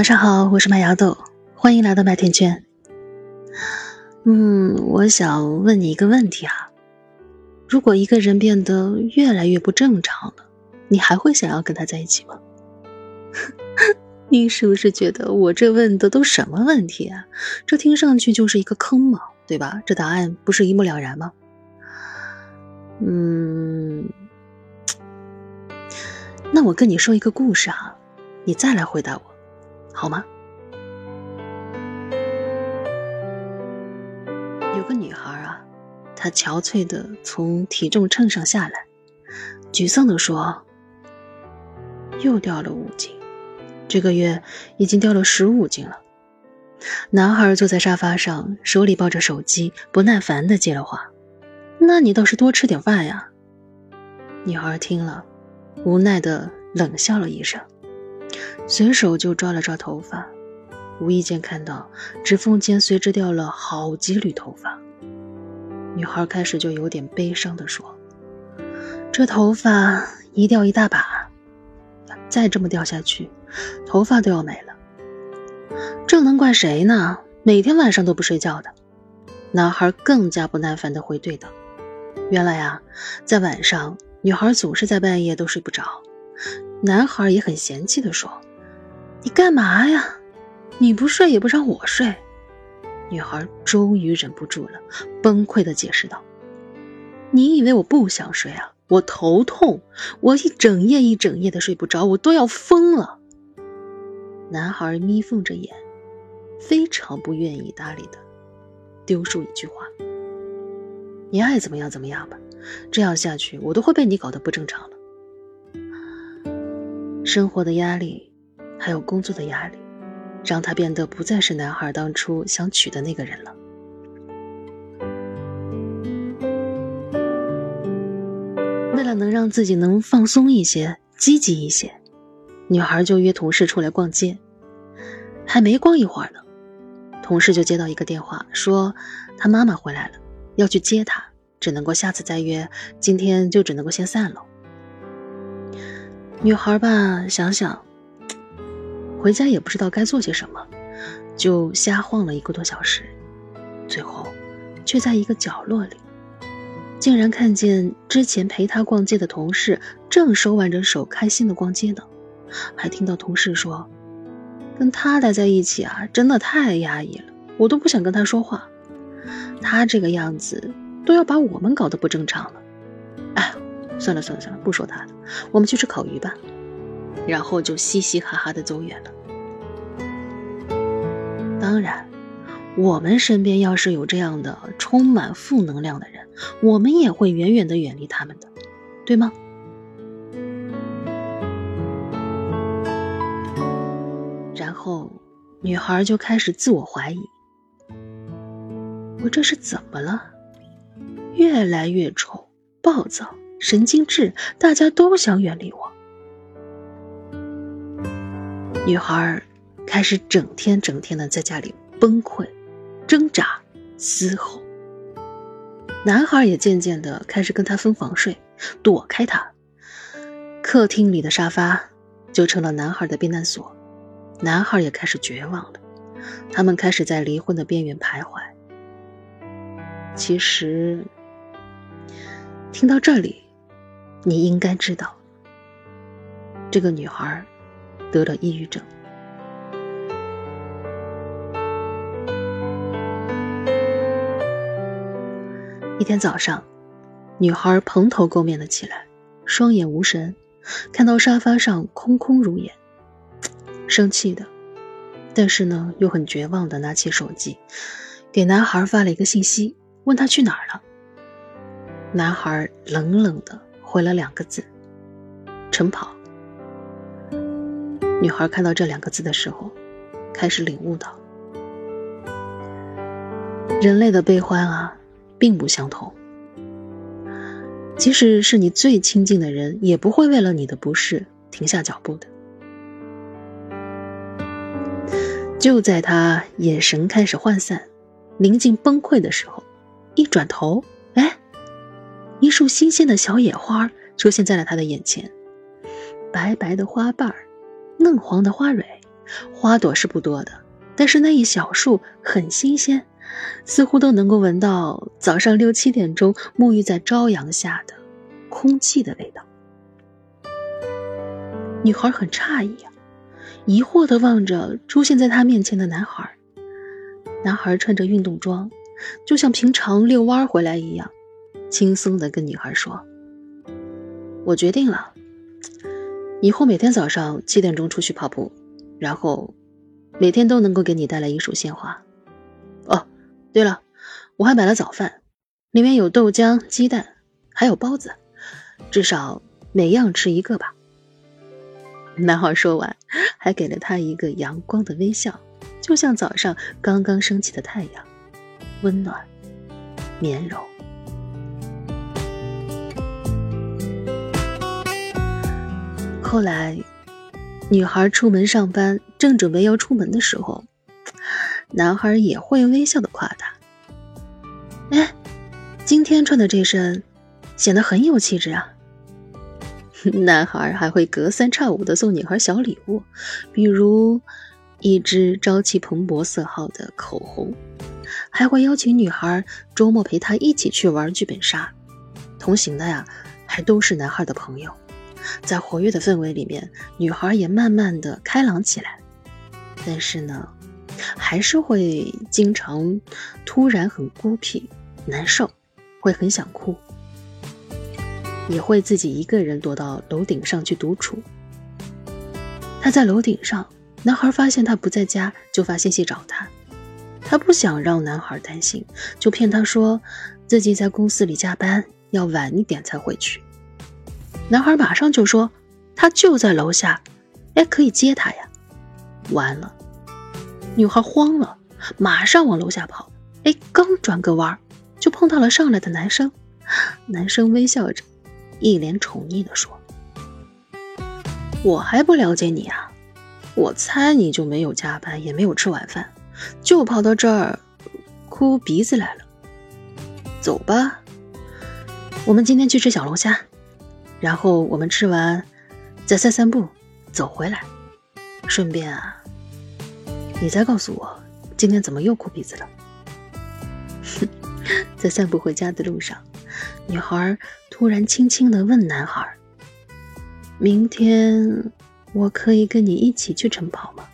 晚上好，我是麦芽豆，欢迎来到麦田圈。嗯，我想问你一个问题啊，如果一个人变得越来越不正常了，你还会想要跟他在一起吗？你是不是觉得我这问的都什么问题啊？这听上去就是一个坑嘛，对吧？这答案不是一目了然吗？嗯，那我跟你说一个故事啊，你再来回答我。好吗？有个女孩啊，她憔悴的从体重秤上下来，沮丧的说：“又掉了五斤，这个月已经掉了十五斤了。”男孩坐在沙发上，手里抱着手机，不耐烦的接了话：“那你倒是多吃点饭呀。”女孩听了，无奈的冷笑了一声。随手就抓了抓头发，无意间看到指缝间随之掉了好几缕头发。女孩开始就有点悲伤地说：“这头发一掉一大把，再这么掉下去，头发都要没了。这能怪谁呢？每天晚上都不睡觉的。”男孩更加不耐烦地回怼道：“原来啊，在晚上，女孩总是在半夜都睡不着。”男孩也很嫌弃地说：“你干嘛呀？你不睡也不让我睡。”女孩终于忍不住了，崩溃地解释道：“你以为我不想睡啊？我头痛，我一整夜一整夜的睡不着，我都要疯了。”男孩眯缝着眼，非常不愿意搭理的丢出一句话：“你爱怎么样怎么样吧，这样下去我都会被你搞得不正常了。”生活的压力，还有工作的压力，让他变得不再是男孩当初想娶的那个人了。为了能让自己能放松一些、积极一些，女孩就约同事出来逛街。还没逛一会儿呢，同事就接到一个电话，说他妈妈回来了，要去接他，只能够下次再约，今天就只能够先散了。女孩吧，想想，回家也不知道该做些什么，就瞎晃了一个多小时，最后，却在一个角落里，竟然看见之前陪她逛街的同事正手挽着手开心的逛街呢，还听到同事说，跟他待在一起啊，真的太压抑了，我都不想跟他说话，他这个样子都要把我们搞得不正常了。算了算了算了，不说他了，我们去吃烤鱼吧。然后就嘻嘻哈哈的走远了。当然，我们身边要是有这样的充满负能量的人，我们也会远远的远离他们的，对吗？然后，女孩就开始自我怀疑：我这是怎么了？越来越丑，暴躁。神经质，大家都想远离我。女孩开始整天整天的在家里崩溃、挣扎、嘶吼。男孩也渐渐的开始跟她分房睡，躲开她。客厅里的沙发就成了男孩的避难所。男孩也开始绝望了，他们开始在离婚的边缘徘徊。其实，听到这里。你应该知道，这个女孩得了抑郁症。一天早上，女孩蓬头垢面的起来，双眼无神，看到沙发上空空如也，生气的，但是呢又很绝望的拿起手机，给男孩发了一个信息，问他去哪儿了。男孩冷冷的。回了两个字：“晨跑。”女孩看到这两个字的时候，开始领悟到，人类的悲欢啊，并不相同。即使是你最亲近的人，也不会为了你的不适停下脚步的。就在他眼神开始涣散、临近崩溃的时候，一转头。一束新鲜的小野花出现在了他的眼前，白白的花瓣儿，嫩黄的花蕊，花朵是不多的，但是那一小束很新鲜，似乎都能够闻到早上六七点钟沐浴在朝阳下的空气的味道。女孩很诧异啊，疑惑地望着出现在她面前的男孩。男孩穿着运动装，就像平常遛弯回来一样，轻松的跟女孩说：“我决定了，以后每天早上七点钟出去跑步，然后每天都能够给你带来一束鲜花。哦，对了，我还买了早饭，里面有豆浆、鸡蛋，还有包子，至少每样吃一个吧。”男孩说完，还给了她一个阳光的微笑。就像早上刚刚升起的太阳，温暖、绵柔。后来，女孩出门上班，正准备要出门的时候，男孩也会微笑的夸她：“哎，今天穿的这身，显得很有气质啊。”男孩还会隔三差五的送女孩小礼物，比如。一支朝气蓬勃色号的口红，还会邀请女孩周末陪他一起去玩剧本杀。同行的呀，还都是男孩的朋友。在活跃的氛围里面，女孩也慢慢的开朗起来。但是呢，还是会经常突然很孤僻、难受，会很想哭，也会自己一个人躲到楼顶上去独处。他在楼顶上。男孩发现他不在家，就发信息找他。他不想让男孩担心，就骗他说自己在公司里加班，要晚一点才回去。男孩马上就说他就在楼下，哎，可以接他呀。完了，女孩慌了，马上往楼下跑。哎，刚转个弯，就碰到了上来的男生。男生微笑着，一脸宠溺地说：“我还不了解你啊。”我猜你就没有加班，也没有吃晚饭，就跑到这儿哭鼻子来了。走吧，我们今天去吃小龙虾，然后我们吃完再散散步，走回来。顺便啊，你再告诉我今天怎么又哭鼻子了。在散步回家的路上，女孩突然轻轻地问男孩：“明天？”我可以跟你一起去晨跑吗？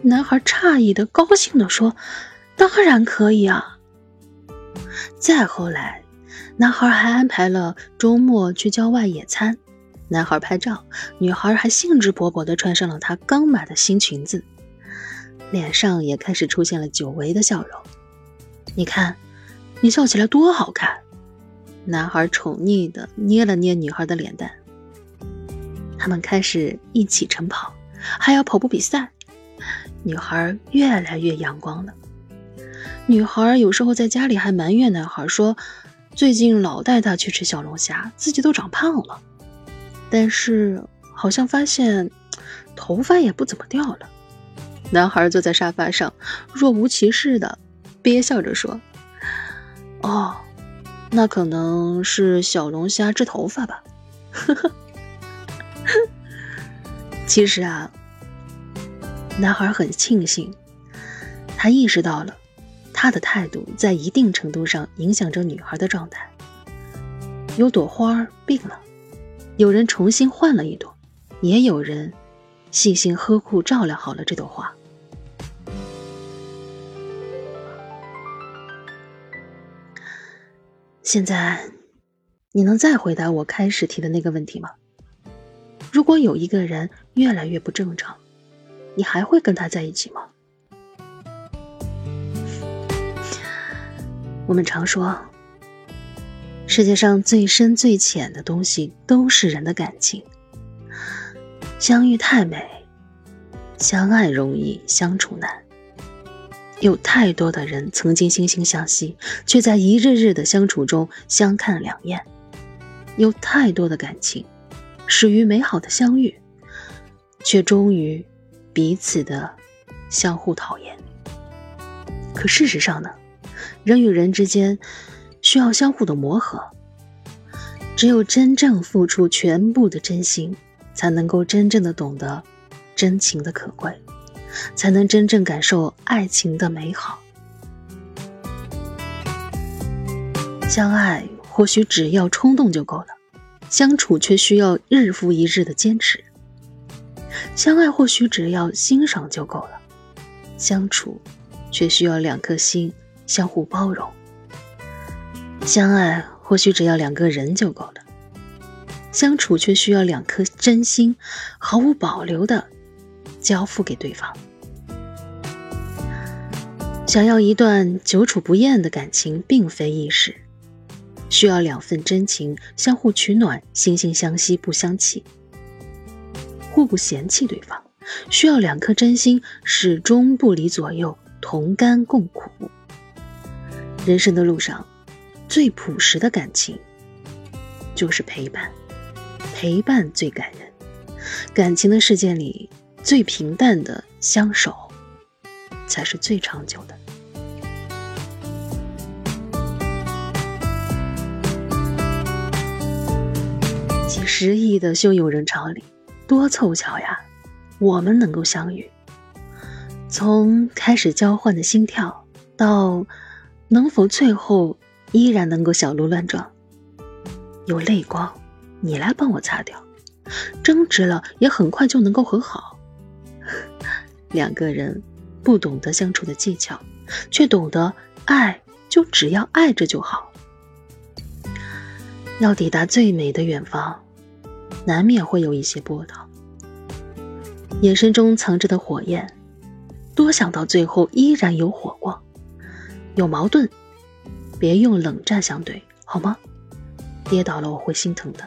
男孩诧异的、高兴的说：“当然可以啊！”再后来，男孩还安排了周末去郊外野餐。男孩拍照，女孩还兴致勃勃的穿上了她刚买的新裙子，脸上也开始出现了久违的笑容。你看，你笑起来多好看！男孩宠溺的捏了捏女孩的脸蛋。他们开始一起晨跑，还要跑步比赛。女孩越来越阳光了。女孩有时候在家里还埋怨男孩说：“最近老带他去吃小龙虾，自己都长胖了。”但是好像发现头发也不怎么掉了。男孩坐在沙发上，若无其事的憋笑着说：“哦，那可能是小龙虾治头发吧。”呵呵。其实啊，男孩很庆幸，他意识到了他的态度在一定程度上影响着女孩的状态。有朵花病了，有人重新换了一朵，也有人细心呵护照料好了这朵花。现在，你能再回答我开始提的那个问题吗？如果有一个人越来越不正常，你还会跟他在一起吗？我们常说，世界上最深最浅的东西都是人的感情。相遇太美，相爱容易相处难。有太多的人曾经惺惺相惜，却在一日日的相处中相看两厌。有太多的感情。始于美好的相遇，却终于彼此的相互讨厌。可事实上呢，人与人之间需要相互的磨合。只有真正付出全部的真心，才能够真正的懂得真情的可贵，才能真正感受爱情的美好。相爱或许只要冲动就够了，相处却需要日复一日的坚持。相爱或许只要欣赏就够了，相处却需要两颗心相互包容。相爱或许只要两个人就够了，相处却需要两颗真心毫无保留的交付给对方。想要一段久处不厌的感情，并非易事。需要两份真情相互取暖，惺惺相惜不相弃，互不嫌弃对方；需要两颗真心始终不离左右，同甘共苦。人生的路上，最朴实的感情就是陪伴，陪伴最感人。感情的世界里，最平淡的相守，才是最长久的。几十亿的汹涌人潮里，多凑巧呀！我们能够相遇。从开始交换的心跳，到能否最后依然能够小鹿乱撞，有泪光，你来帮我擦掉；争执了，也很快就能够和好。两个人不懂得相处的技巧，却懂得爱，就只要爱着就好。要抵达最美的远方。难免会有一些波涛，眼神中藏着的火焰，多想到最后依然有火光。有矛盾，别用冷战相对，好吗？跌倒了我会心疼的。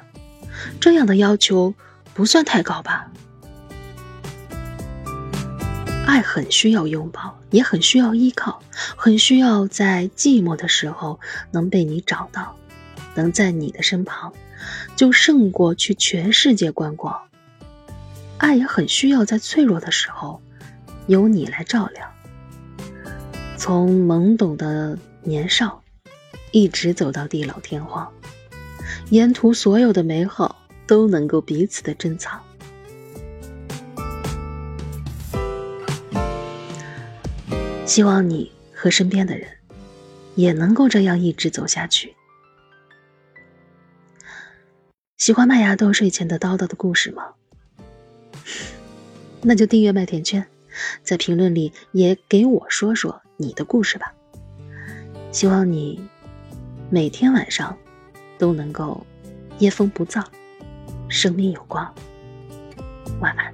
这样的要求不算太高吧？爱很需要拥抱，也很需要依靠，很需要在寂寞的时候能被你找到，能在你的身旁。就胜过去全世界观光。爱也很需要在脆弱的时候，有你来照亮。从懵懂的年少，一直走到地老天荒，沿途所有的美好都能够彼此的珍藏。希望你和身边的人，也能够这样一直走下去。喜欢麦芽豆睡前的叨叨的故事吗？那就订阅麦田圈，在评论里也给我说说你的故事吧。希望你每天晚上都能够夜风不燥，生命有光。晚安。